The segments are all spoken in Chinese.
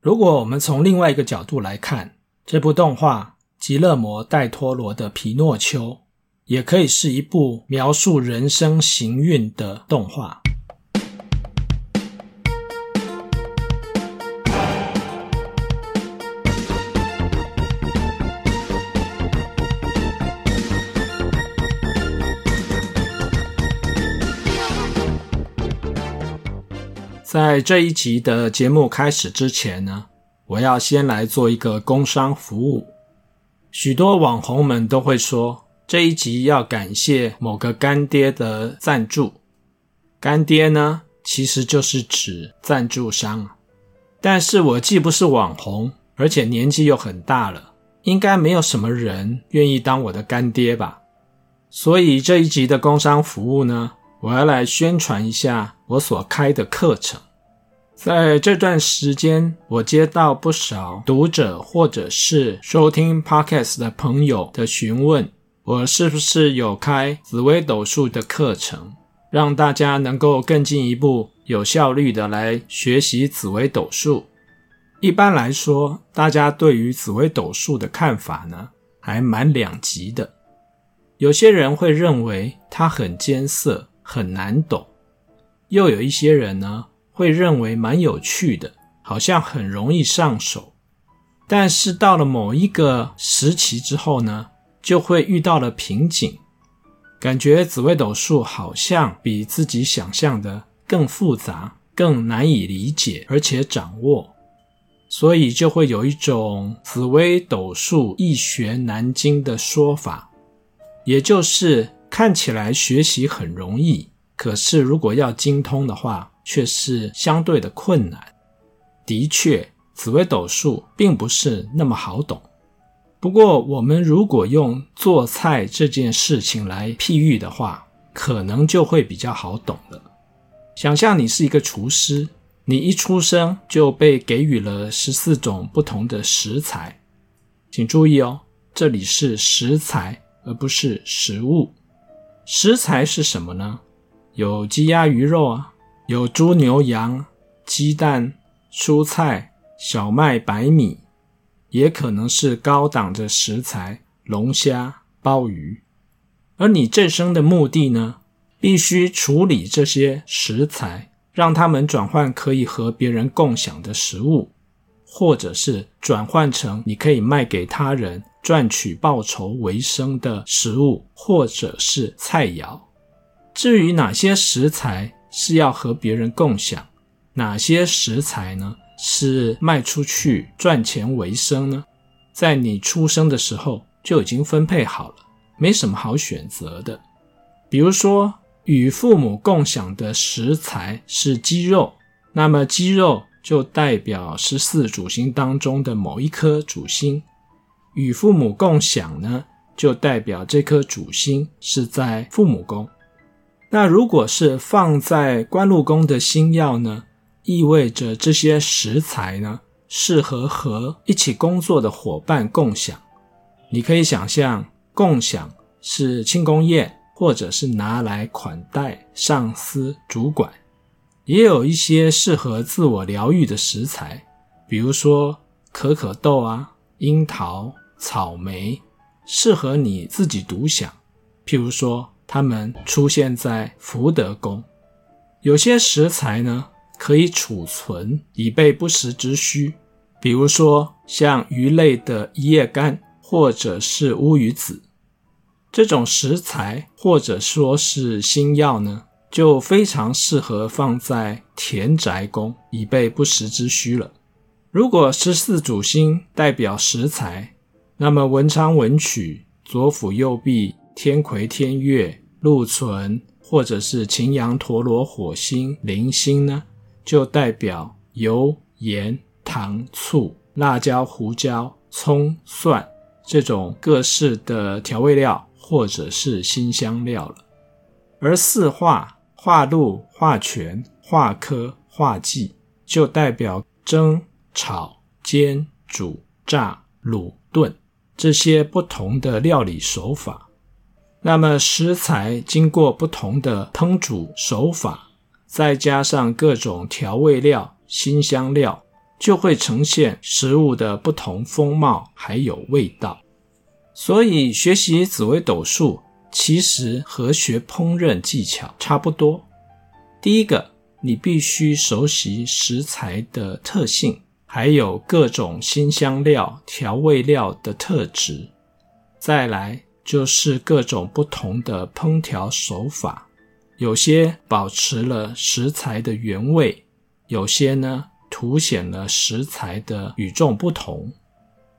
如果我们从另外一个角度来看，这部动画《吉勒摩·戴托罗的皮诺丘》也可以是一部描述人生行运的动画。在这一集的节目开始之前呢，我要先来做一个工商服务。许多网红们都会说，这一集要感谢某个干爹的赞助。干爹呢，其实就是指赞助商。但是我既不是网红，而且年纪又很大了，应该没有什么人愿意当我的干爹吧？所以这一集的工商服务呢，我要来宣传一下我所开的课程。在这段时间，我接到不少读者或者是收听 Podcast 的朋友的询问，我是不是有开紫微斗数的课程，让大家能够更进一步、有效率的来学习紫微斗数。一般来说，大家对于紫微斗数的看法呢，还蛮两极的。有些人会认为它很艰涩。很难懂，又有一些人呢，会认为蛮有趣的，好像很容易上手。但是到了某一个时期之后呢，就会遇到了瓶颈，感觉紫微斗数好像比自己想象的更复杂、更难以理解，而且掌握，所以就会有一种紫微斗数易学难精的说法，也就是。看起来学习很容易，可是如果要精通的话，却是相对的困难。的确，紫微斗数并不是那么好懂。不过，我们如果用做菜这件事情来譬喻的话，可能就会比较好懂了。想象你是一个厨师，你一出生就被给予了十四种不同的食材。请注意哦，这里是食材，而不是食物。食材是什么呢？有鸡鸭鱼肉啊，有猪牛羊、鸡蛋、蔬菜、小麦、白米，也可能是高档的食材，龙虾、鲍鱼。而你这生的目的呢，必须处理这些食材，让它们转换可以和别人共享的食物，或者是转换成你可以卖给他人。赚取报酬为生的食物，或者是菜肴。至于哪些食材是要和别人共享，哪些食材呢，是卖出去赚钱为生呢？在你出生的时候就已经分配好了，没什么好选择的。比如说，与父母共享的食材是鸡肉，那么鸡肉就代表十四主星当中的某一颗主星。与父母共享呢，就代表这颗主星是在父母宫。那如果是放在官禄宫的星曜呢，意味着这些食材呢，适合和一起工作的伙伴共享。你可以想象，共享是庆功宴，或者是拿来款待上司、主管。也有一些适合自我疗愈的食材，比如说可可豆啊、樱桃。草莓适合你自己独享，譬如说，它们出现在福德宫。有些食材呢，可以储存以备不时之需，比如说像鱼类的一叶干或者是乌鱼子这种食材，或者说是星曜呢，就非常适合放在田宅宫以备不时之需了。如果十四主星代表食材，那么文昌文曲、左辅右弼、天魁天月、禄存，或者是擎羊陀罗火星、铃星呢，就代表油、盐、糖、醋、辣椒、胡椒、葱、蒜这种各式的调味料或者是辛香料了。而四化、化禄、化权、化科、化忌，就代表蒸、炒、煎、煮、炸、卤、炖。这些不同的料理手法，那么食材经过不同的烹煮手法，再加上各种调味料、辛香料，就会呈现食物的不同风貌还有味道。所以学习紫微斗数其实和学烹饪技巧差不多。第一个，你必须熟悉食材的特性，还有各种辛香料、调味料的特质。再来就是各种不同的烹调手法，有些保持了食材的原味，有些呢凸显了食材的与众不同。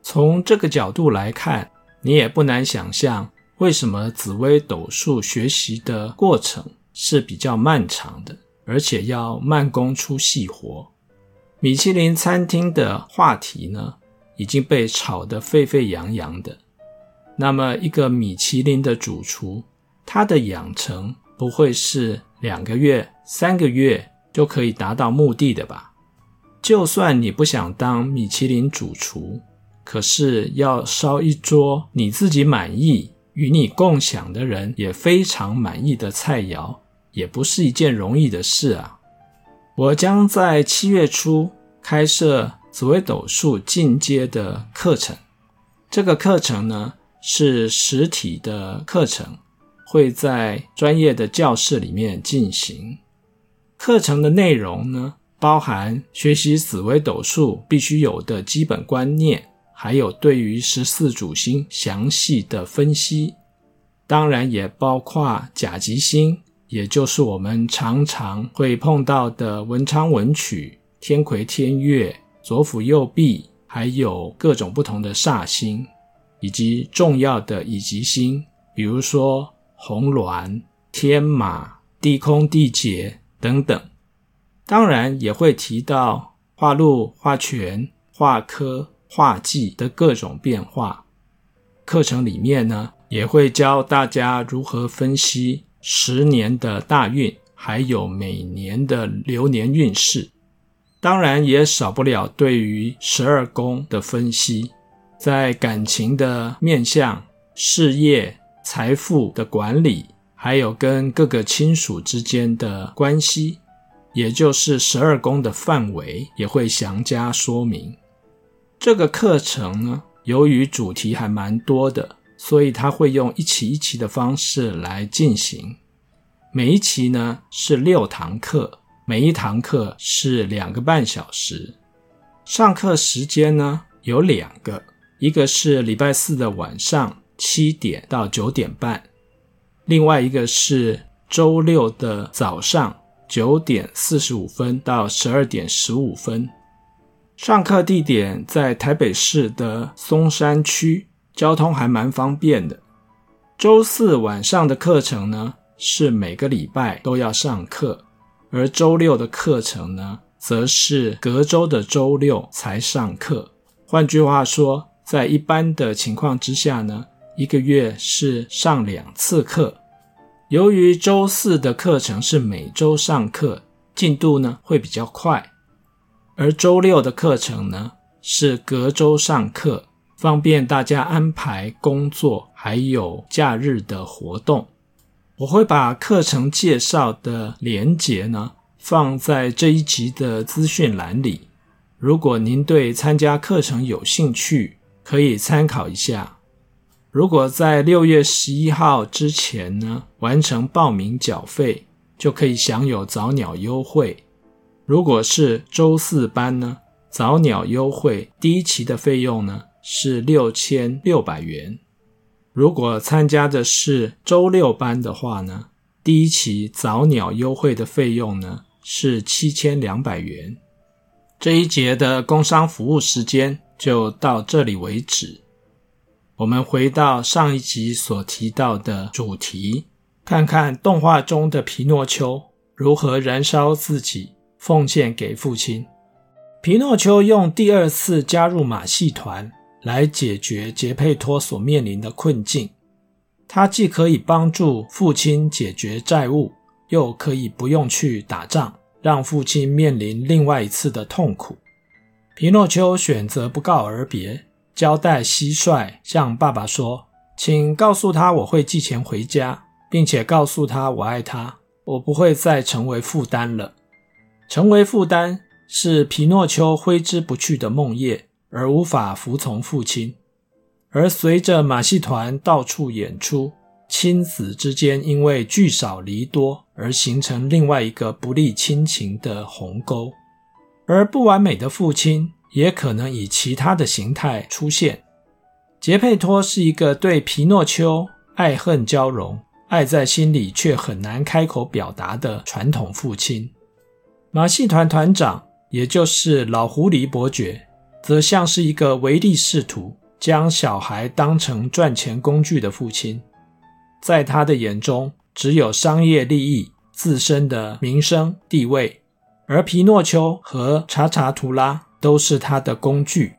从这个角度来看，你也不难想象，为什么紫微斗数学习的过程是比较漫长的。而且要慢工出细活，米其林餐厅的话题呢，已经被炒得沸沸扬扬的。那么，一个米其林的主厨，他的养成不会是两个月、三个月就可以达到目的的吧？就算你不想当米其林主厨，可是要烧一桌你自己满意、与你共享的人也非常满意的菜肴。也不是一件容易的事啊！我将在七月初开设紫微斗数进阶的课程。这个课程呢，是实体的课程，会在专业的教室里面进行。课程的内容呢，包含学习紫微斗数必须有的基本观念，还有对于十四主星详细的分析，当然也包括甲级星。也就是我们常常会碰到的文昌文曲、天魁天鉞、左辅右弼，还有各种不同的煞星，以及重要的乙级星，比如说红鸾、天马、地空、地劫等等。当然也会提到化禄、化权、化科、化忌的各种变化。课程里面呢，也会教大家如何分析。十年的大运，还有每年的流年运势，当然也少不了对于十二宫的分析，在感情的面向、事业、财富的管理，还有跟各个亲属之间的关系，也就是十二宫的范围，也会详加说明。这个课程呢，由于主题还蛮多的。所以他会用一期一期的方式来进行，每一期呢是六堂课，每一堂课是两个半小时。上课时间呢有两个，一个是礼拜四的晚上七点到九点半，另外一个是周六的早上九点四十五分到十二点十五分。上课地点在台北市的松山区。交通还蛮方便的。周四晚上的课程呢，是每个礼拜都要上课，而周六的课程呢，则是隔周的周六才上课。换句话说，在一般的情况之下呢，一个月是上两次课。由于周四的课程是每周上课，进度呢会比较快，而周六的课程呢，是隔周上课。方便大家安排工作，还有假日的活动。我会把课程介绍的连结呢，放在这一集的资讯栏里。如果您对参加课程有兴趣，可以参考一下。如果在六月十一号之前呢，完成报名缴费，就可以享有早鸟优惠。如果是周四班呢，早鸟优惠第一期的费用呢，是六千六百元。如果参加的是周六班的话呢，第一期早鸟优惠的费用呢是七千两百元。这一节的工商服务时间就到这里为止。我们回到上一集所提到的主题，看看动画中的皮诺丘如何燃烧自己，奉献给父亲。皮诺丘用第二次加入马戏团。来解决杰佩托所面临的困境，他既可以帮助父亲解决债务，又可以不用去打仗，让父亲面临另外一次的痛苦。皮诺丘选择不告而别，交代蟋蟀向爸爸说：“请告诉他我会寄钱回家，并且告诉他我爱他，我不会再成为负担了。成为负担是皮诺丘挥之不去的梦魇，而无法服从父亲。而随着马戏团到处演出，亲子之间因为聚少离多而形成另外一个不利亲情的鸿沟。而不完美的父亲也可能以其他的形态出现。杰佩托是一个对皮诺丘爱恨交融、爱在心里却很难开口表达的传统父亲。马戏团团长，也就是老狐狸伯爵，则像是一个唯利是图。将小孩当成赚钱工具的父亲，在他的眼中，只有商业利益、自身的名声地位，而皮诺丘和查查图拉都是他的工具。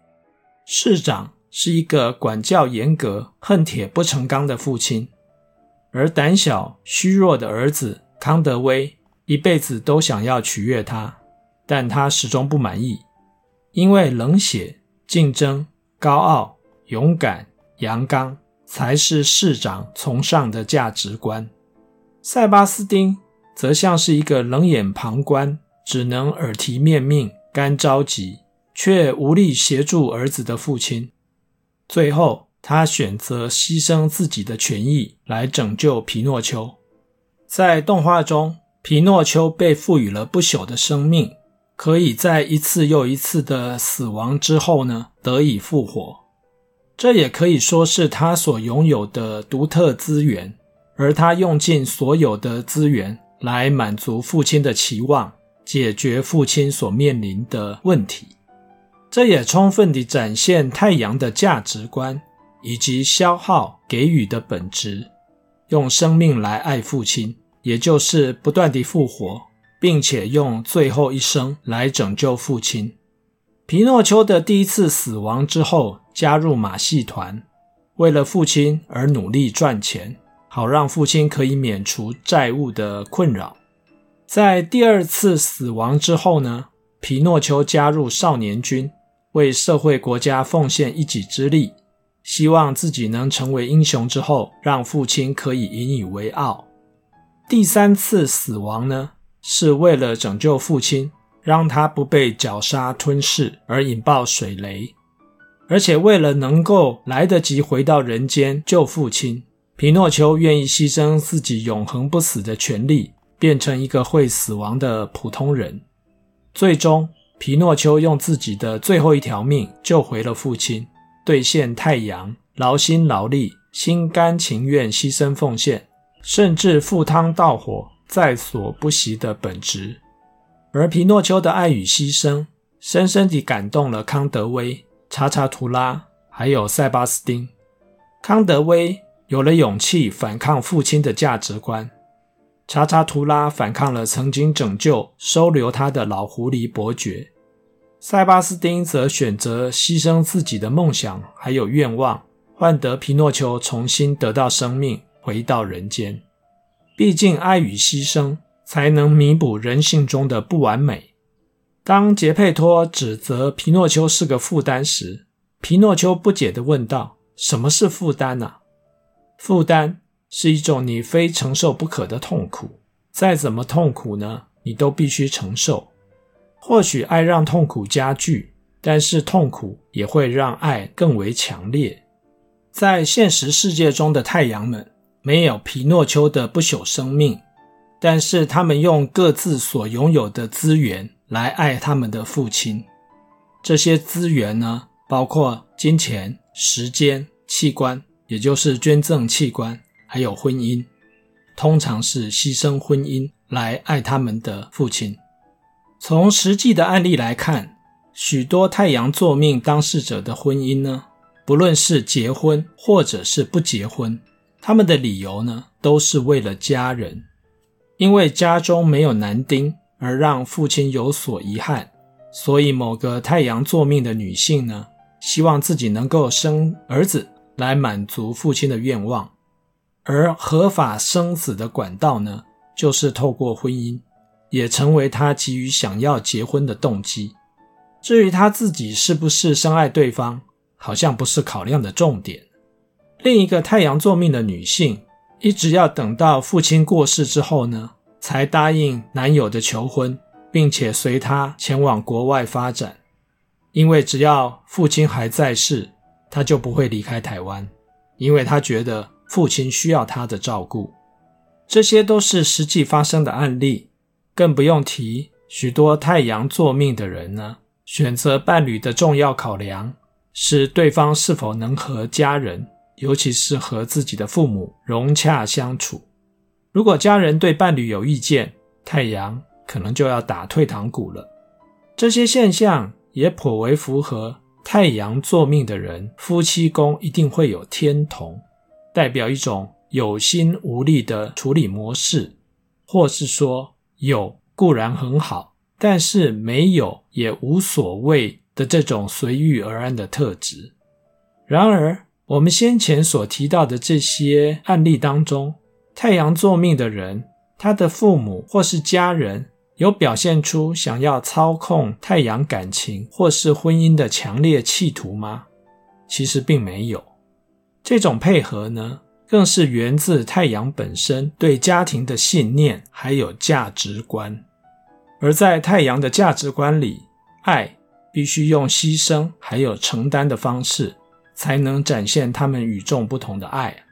市长是一个管教严格、恨铁不成钢的父亲，而胆小虚弱的儿子康德威一辈子都想要取悦他，但他始终不满意，因为冷血、竞争、高傲。勇敢、阳刚才是市长崇尚的价值观。塞巴斯丁则像是一个冷眼旁观、只能耳提面命、干着急却无力协助儿子的父亲。最后，他选择牺牲自己的权益来拯救皮诺丘。在动画中，皮诺丘被赋予了不朽的生命，可以在一次又一次的死亡之后呢，得以复活。这也可以说是他所拥有的独特资源，而他用尽所有的资源来满足父亲的期望，解决父亲所面临的问题。这也充分地展现太阳的价值观以及消耗给予的本质，用生命来爱父亲，也就是不断地复活，并且用最后一生来拯救父亲。皮诺丘的第一次死亡之后，加入马戏团，为了父亲而努力赚钱，好让父亲可以免除债务的困扰。在第二次死亡之后呢，皮诺丘加入少年军，为社会国家奉献一己之力，希望自己能成为英雄之后，让父亲可以引以为傲。第三次死亡呢，是为了拯救父亲。让他不被绞杀吞噬而引爆水雷，而且为了能够来得及回到人间救父亲，皮诺丘愿意牺牲自己永恒不死的权利，变成一个会死亡的普通人。最终，皮诺丘用自己的最后一条命救回了父亲，兑现太阳劳心劳力、心甘情愿牺牲奉献，甚至赴汤蹈火、在所不惜的本质。而皮诺丘的爱与牺牲，深深地感动了康德威、查查图拉，还有塞巴斯丁。康德威有了勇气反抗父亲的价值观，查查图拉反抗了曾经拯救、收留他的老狐狸伯爵，塞巴斯丁则选择牺牲自己的梦想还有愿望，换得皮诺丘重新得到生命，回到人间。毕竟，爱与牺牲。才能弥补人性中的不完美。当杰佩托指责皮诺丘是个负担时，皮诺丘不解地问道：“什么是负担呢？”“负担是一种你非承受不可的痛苦，再怎么痛苦呢，你都必须承受。或许爱让痛苦加剧，但是痛苦也会让爱更为强烈。在现实世界中的太阳们，没有皮诺丘的不朽生命。”但是他们用各自所拥有的资源来爱他们的父亲。这些资源呢，包括金钱、时间、器官，也就是捐赠器官，还有婚姻。通常是牺牲婚姻来爱他们的父亲。从实际的案例来看，许多太阳坐命当事者的婚姻呢，不论是结婚或者是不结婚，他们的理由呢，都是为了家人。因为家中没有男丁，而让父亲有所遗憾，所以某个太阳坐命的女性呢，希望自己能够生儿子来满足父亲的愿望。而合法生子的管道呢，就是透过婚姻，也成为她急于想要结婚的动机。至于她自己是不是深爱对方，好像不是考量的重点。另一个太阳坐命的女性。一直要等到父亲过世之后呢，才答应男友的求婚，并且随他前往国外发展，因为只要父亲还在世，他就不会离开台湾，因为他觉得父亲需要他的照顾。这些都是实际发生的案例，更不用提许多太阳作命的人呢。选择伴侣的重要考量是对方是否能和家人，尤其是和自己的父母融洽相处。如果家人对伴侣有意见，太阳可能就要打退堂鼓了。这些现象也颇为符合太阳作命的人，夫妻宫一定会有天同，代表一种有心无力的处理模式，或是说有固然很好。但是没有也无所谓的这种随遇而安的特质。然而，我们先前所提到的这些案例当中，太阳坐命的人，他的父母或是家人有表现出想要操控太阳感情或是婚姻的强烈企图吗？其实并没有。这种配合呢，更是源自太阳本身对家庭的信念还有价值观。而在太阳的价值观里，爱必须用牺牲还有承担的方式，才能展现他们与众不同的爱。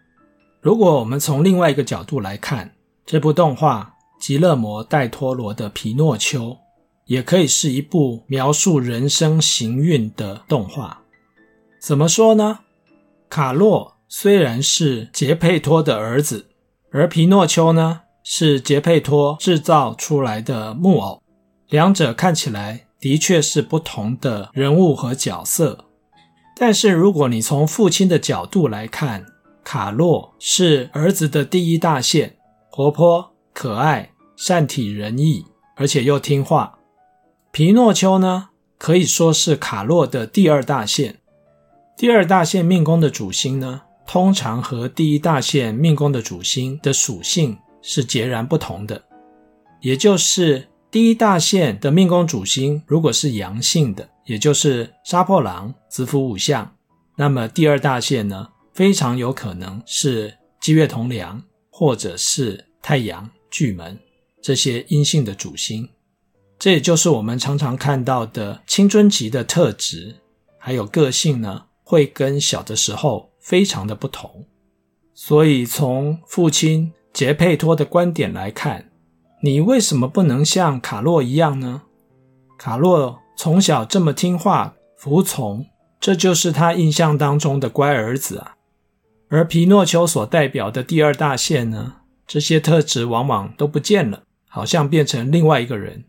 如果我们从另外一个角度来看，这部动画《吉勒摩·戴托罗的皮诺丘》也可以是一部描述人生行运的动画。怎么说呢？卡洛虽然是杰佩托的儿子，而皮诺丘呢？是杰佩托制造出来的木偶，两者看起来的确是不同的人物和角色。但是如果你从父亲的角度来看，卡洛是儿子的第一大线，活泼可爱、善体人意，而且又听话。皮诺丘呢，可以说是卡洛的第二大线。第二大线命宫的主星呢，通常和第一大线命宫的主星的属性。是截然不同的，也就是第一大线的命宫主星如果是阳性的，也就是杀破狼、子府五象，那么第二大线呢，非常有可能是机月同梁，或者是太阳、巨门这些阴性的主星。这也就是我们常常看到的青春期的特质，还有个性呢，会跟小的时候非常的不同。所以从父亲。杰佩托的观点来看，你为什么不能像卡洛一样呢？卡洛从小这么听话、服从，这就是他印象当中的乖儿子啊。而皮诺丘所代表的第二大线呢，这些特质往往都不见了，好像变成另外一个人。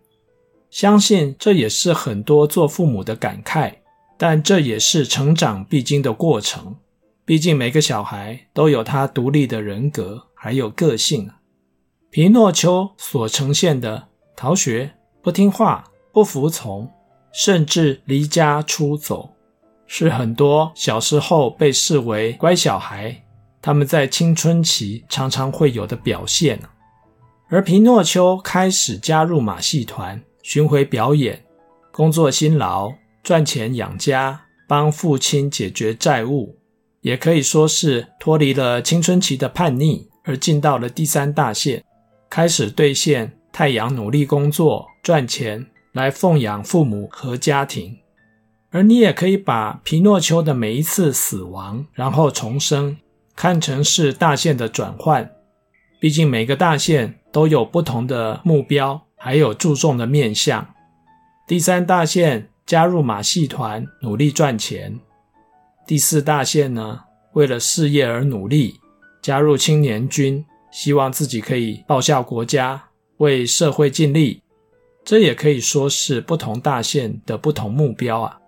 相信这也是很多做父母的感慨，但这也是成长必经的过程。毕竟每个小孩都有他独立的人格。还有个性，皮诺丘所呈现的逃学、不听话、不服从，甚至离家出走，是很多小时候被视为乖小孩，他们在青春期常常会有的表现。而皮诺丘开始加入马戏团，巡回表演，工作辛劳，赚钱养家，帮父亲解决债务，也可以说是脱离了青春期的叛逆。而进到了第三大线，开始兑现太阳努力工作赚钱来奉养父母和家庭。而你也可以把皮诺丘的每一次死亡，然后重生，看成是大线的转换。毕竟每个大线都有不同的目标，还有注重的面向。第三大线加入马戏团，努力赚钱。第四大线呢，为了事业而努力。加入青年军，希望自己可以报效国家，为社会尽力。这也可以说是不同大线的不同目标啊。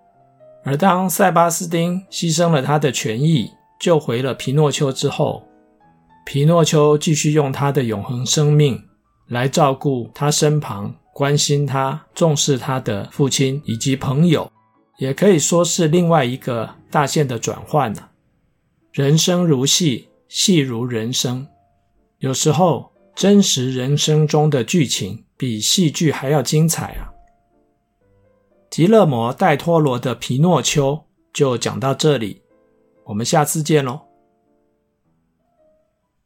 而当塞巴斯丁牺牲了他的权益，救回了皮诺丘之后，皮诺丘继续用他的永恒生命来照顾他身旁、关心他、重视他的父亲以及朋友，也可以说是另外一个大线的转换了。人生如戏。戏如人生，有时候真实人生中的剧情比戏剧还要精彩啊！吉勒摩·戴托罗的《皮诺丘》就讲到这里，我们下次见喽。